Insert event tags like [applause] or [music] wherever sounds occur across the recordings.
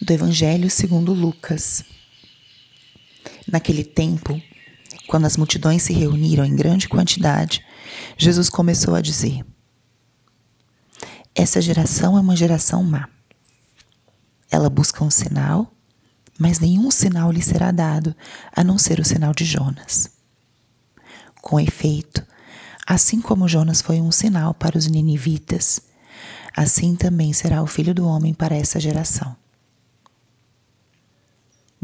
do Evangelho segundo Lucas. Naquele tempo, quando as multidões se reuniram em grande quantidade, Jesus começou a dizer: Essa geração é uma geração má. Ela busca um sinal, mas nenhum sinal lhe será dado a não ser o sinal de Jonas. Com efeito, assim como Jonas foi um sinal para os ninivitas, assim também será o filho do homem para essa geração.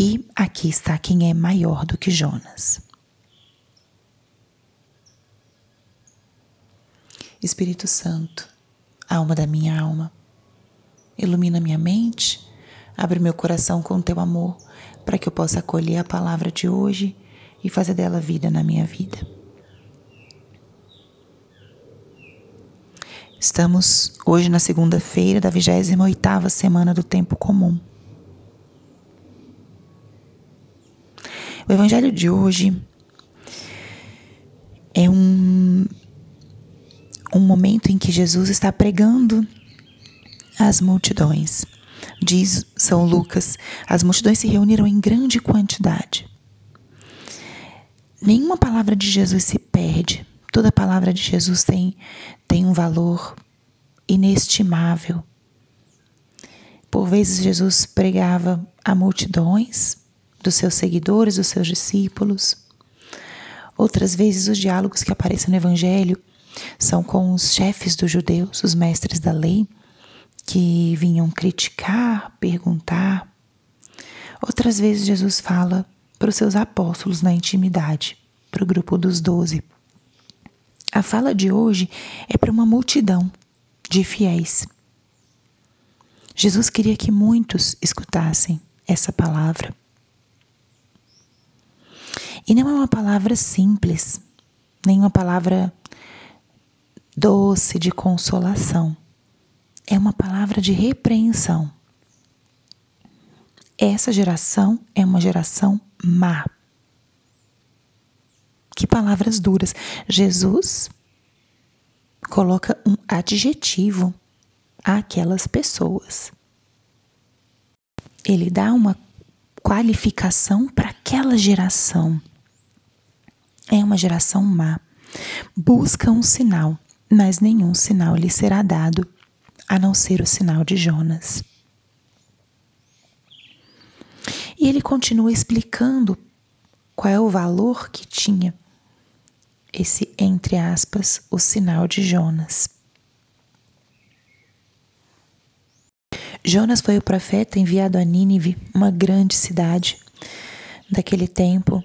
E aqui está quem é maior do que Jonas. Espírito Santo, alma da minha alma, ilumina minha mente, abre meu coração com teu amor, para que eu possa acolher a palavra de hoje e fazer dela vida na minha vida. Estamos hoje na segunda-feira da 28ª semana do tempo comum. O evangelho de hoje é um, um momento em que Jesus está pregando às multidões. Diz São Lucas: as multidões se reuniram em grande quantidade. Nenhuma palavra de Jesus se perde. Toda palavra de Jesus tem, tem um valor inestimável. Por vezes, Jesus pregava a multidões, dos seus seguidores, dos seus discípulos. Outras vezes, os diálogos que aparecem no Evangelho são com os chefes dos judeus, os mestres da lei, que vinham criticar, perguntar. Outras vezes, Jesus fala para os seus apóstolos na intimidade, para o grupo dos doze. A fala de hoje é para uma multidão de fiéis. Jesus queria que muitos escutassem essa palavra. E não é uma palavra simples, nem uma palavra doce de consolação. É uma palavra de repreensão. Essa geração é uma geração má. Que palavras duras. Jesus coloca um adjetivo àquelas pessoas. Ele dá uma qualificação para aquela geração é uma geração má. Busca um sinal, mas nenhum sinal lhe será dado, a não ser o sinal de Jonas. E ele continua explicando qual é o valor que tinha esse, entre aspas, o sinal de Jonas. Jonas foi o profeta enviado a Nínive, uma grande cidade daquele tempo,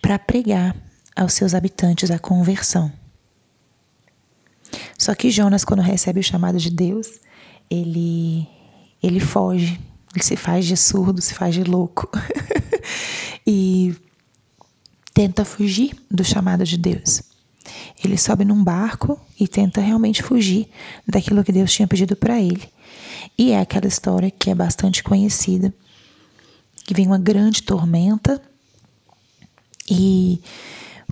para pregar aos seus habitantes a conversão. Só que Jonas, quando recebe o chamado de Deus, ele, ele foge, ele se faz de surdo, se faz de louco. [laughs] e tenta fugir do chamado de Deus. Ele sobe num barco e tenta realmente fugir daquilo que Deus tinha pedido para ele. E é aquela história que é bastante conhecida, que vem uma grande tormenta e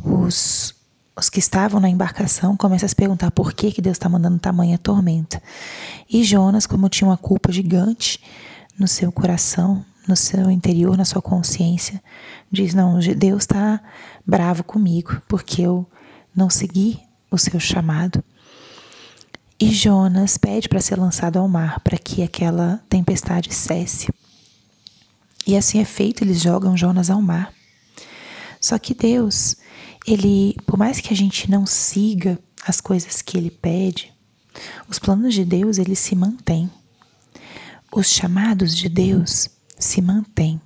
os, os que estavam na embarcação começam a se perguntar por que, que Deus está mandando tamanha tormenta. E Jonas, como tinha uma culpa gigante no seu coração, no seu interior, na sua consciência, diz: Não, Deus está bravo comigo porque eu não segui o seu chamado. E Jonas pede para ser lançado ao mar, para que aquela tempestade cesse. E assim é feito, eles jogam Jonas ao mar. Só que Deus, ele, por mais que a gente não siga as coisas que ele pede, os planos de Deus, eles se mantêm. Os chamados de Deus se mantêm.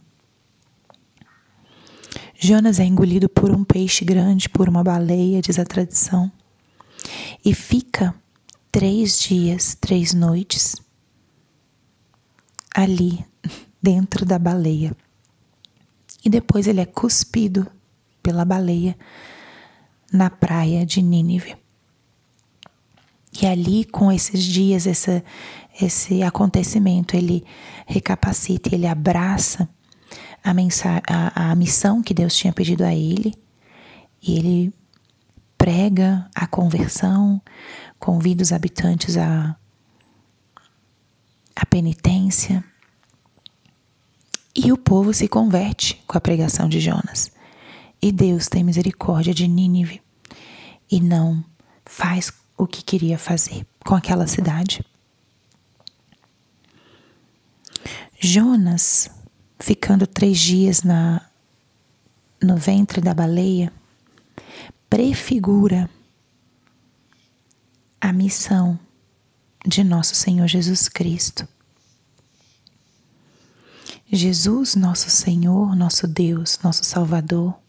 Jonas é engolido por um peixe grande, por uma baleia, diz a tradição, e fica três dias, três noites ali, [laughs] dentro da baleia, e depois ele é cuspido pela baleia na praia de Nínive. E ali, com esses dias, essa, esse acontecimento, ele recapacita, ele abraça a, a, a missão que Deus tinha pedido a ele e ele prega a conversão, convida os habitantes à, à penitência. E o povo se converte com a pregação de Jonas. E Deus tem misericórdia de Nínive e não faz o que queria fazer com aquela cidade. Jonas, ficando três dias na, no ventre da baleia, prefigura a missão de nosso Senhor Jesus Cristo. Jesus, nosso Senhor, nosso Deus, nosso Salvador,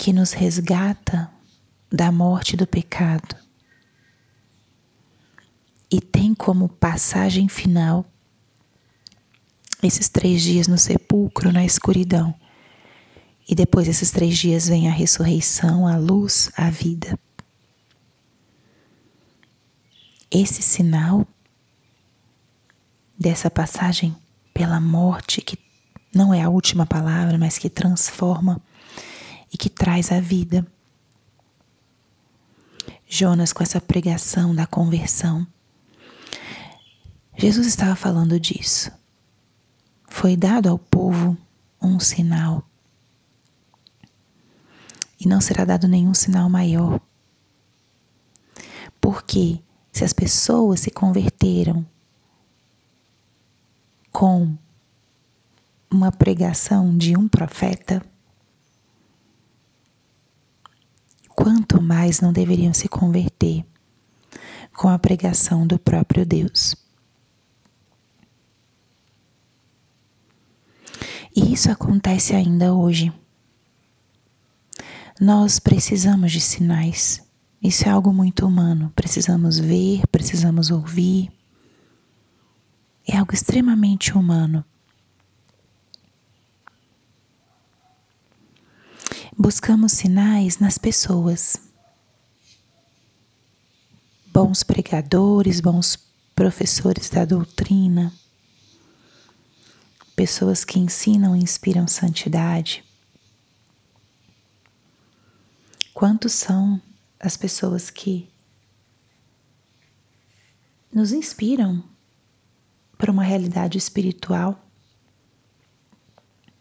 que nos resgata da morte do pecado e tem como passagem final esses três dias no sepulcro, na escuridão. E depois desses três dias vem a ressurreição, a luz, a vida. Esse sinal dessa passagem pela morte, que não é a última palavra, mas que transforma que traz a vida. Jonas, com essa pregação da conversão, Jesus estava falando disso. Foi dado ao povo um sinal. E não será dado nenhum sinal maior. Porque se as pessoas se converteram com uma pregação de um profeta, quanto mais não deveriam se converter com a pregação do próprio Deus. E isso acontece ainda hoje. Nós precisamos de sinais. Isso é algo muito humano. Precisamos ver, precisamos ouvir. É algo extremamente humano. Buscamos sinais nas pessoas. Bons pregadores, bons professores da doutrina, pessoas que ensinam e inspiram santidade. Quantos são as pessoas que nos inspiram para uma realidade espiritual?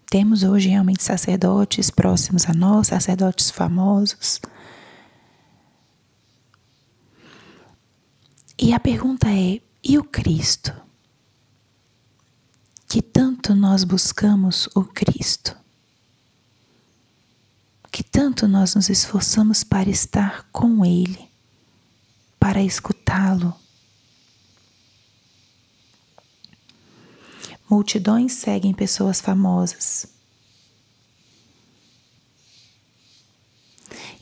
Temos hoje realmente sacerdotes próximos a nós, sacerdotes famosos. E a pergunta é: e o Cristo? que tanto nós buscamos o Cristo, que tanto nós nos esforçamos para estar com Ele, para escutá-lo. Multidões seguem pessoas famosas.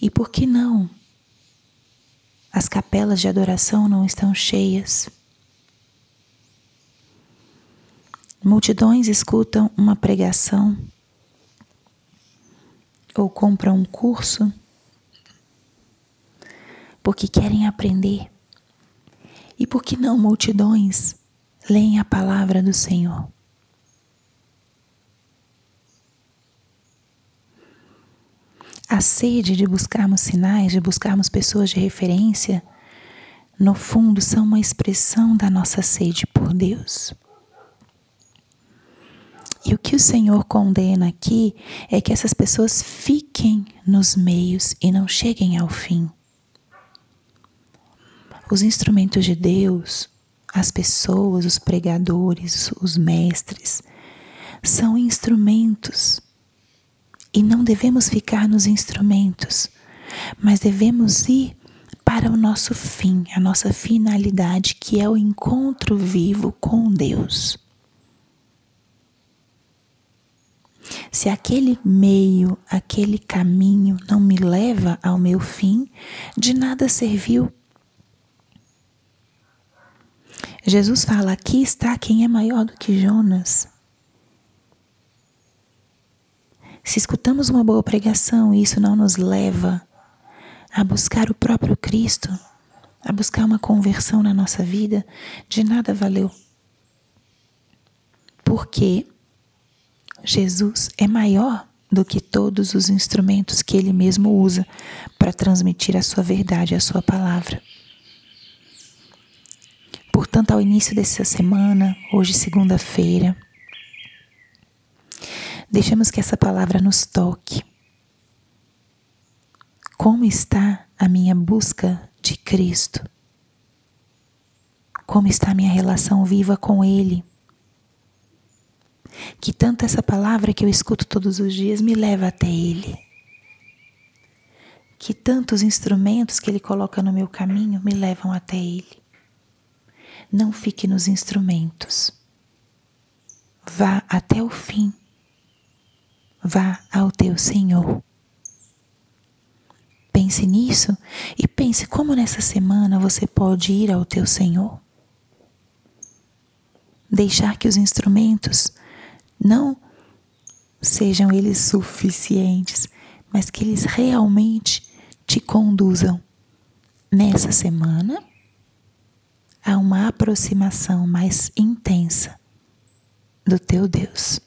E por que não? As capelas de adoração não estão cheias. Multidões escutam uma pregação ou compram um curso porque querem aprender. E por que não multidões leem a palavra do Senhor? A sede de buscarmos sinais, de buscarmos pessoas de referência, no fundo são uma expressão da nossa sede por Deus. E o que o Senhor condena aqui é que essas pessoas fiquem nos meios e não cheguem ao fim. Os instrumentos de Deus, as pessoas, os pregadores, os mestres, são instrumentos. E não devemos ficar nos instrumentos, mas devemos ir para o nosso fim, a nossa finalidade, que é o encontro vivo com Deus. Se aquele meio, aquele caminho não me leva ao meu fim, de nada serviu. Jesus fala: aqui está quem é maior do que Jonas. Se escutamos uma boa pregação e isso não nos leva a buscar o próprio Cristo, a buscar uma conversão na nossa vida, de nada valeu. Porque Jesus é maior do que todos os instrumentos que ele mesmo usa para transmitir a sua verdade, a sua palavra. Portanto, ao início dessa semana, hoje segunda-feira, deixamos que essa palavra nos toque. Como está a minha busca de Cristo? Como está a minha relação viva com Ele? que tanto essa palavra que eu escuto todos os dias me leva até Ele. Que tantos instrumentos que Ele coloca no meu caminho me levam até Ele. Não fique nos instrumentos. Vá até o fim. Vá ao teu Senhor. Pense nisso e pense como nessa semana você pode ir ao teu Senhor. Deixar que os instrumentos não sejam eles suficientes, mas que eles realmente te conduzam nessa semana a uma aproximação mais intensa do teu Deus.